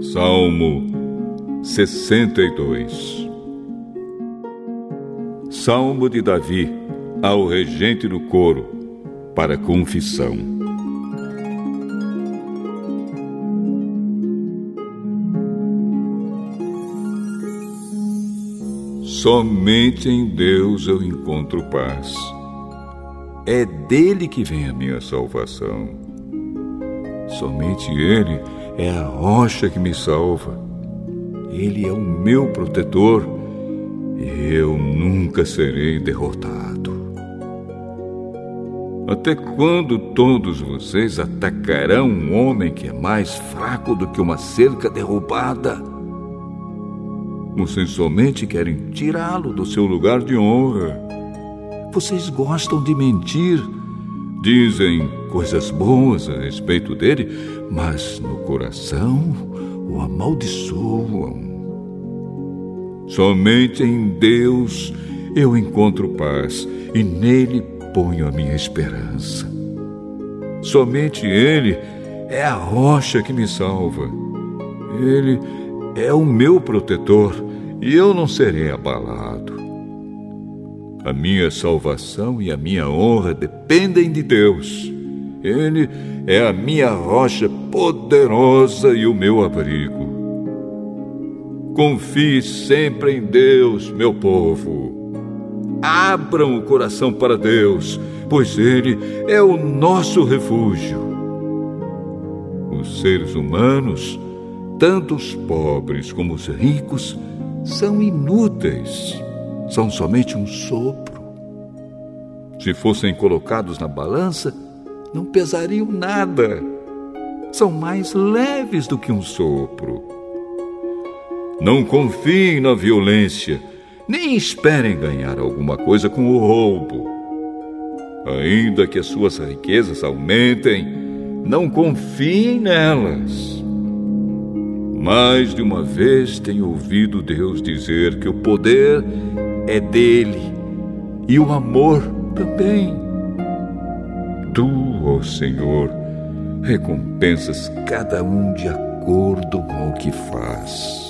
Salmo 62 Salmo de Davi ao regente do coro, para confissão. Somente em Deus eu encontro paz. É dele que vem a minha salvação. Somente Ele é a rocha que me salva. Ele é o meu protetor e eu nunca serei derrotado. Até quando todos vocês atacarão um homem que é mais fraco do que uma cerca derrubada? Vocês somente querem tirá-lo do seu lugar de honra. Vocês gostam de mentir Dizem coisas boas a respeito dele, mas no coração o amaldiçoam. Somente em Deus eu encontro paz e nele ponho a minha esperança. Somente Ele é a rocha que me salva. Ele é o meu protetor e eu não serei abalado. A minha salvação e a minha honra dependem de Deus. Ele é a minha rocha poderosa e o meu abrigo. Confie sempre em Deus, meu povo. Abram o coração para Deus, pois Ele é o nosso refúgio. Os seres humanos, tanto os pobres como os ricos, são inúteis são somente um sopro. Se fossem colocados na balança, não pesariam nada. São mais leves do que um sopro. Não confiem na violência, nem esperem ganhar alguma coisa com o roubo. Ainda que as suas riquezas aumentem, não confiem nelas. Mais de uma vez tenho ouvido Deus dizer que o poder é dele e o amor também. Tu, ó Senhor, recompensas cada um de acordo com o que faz.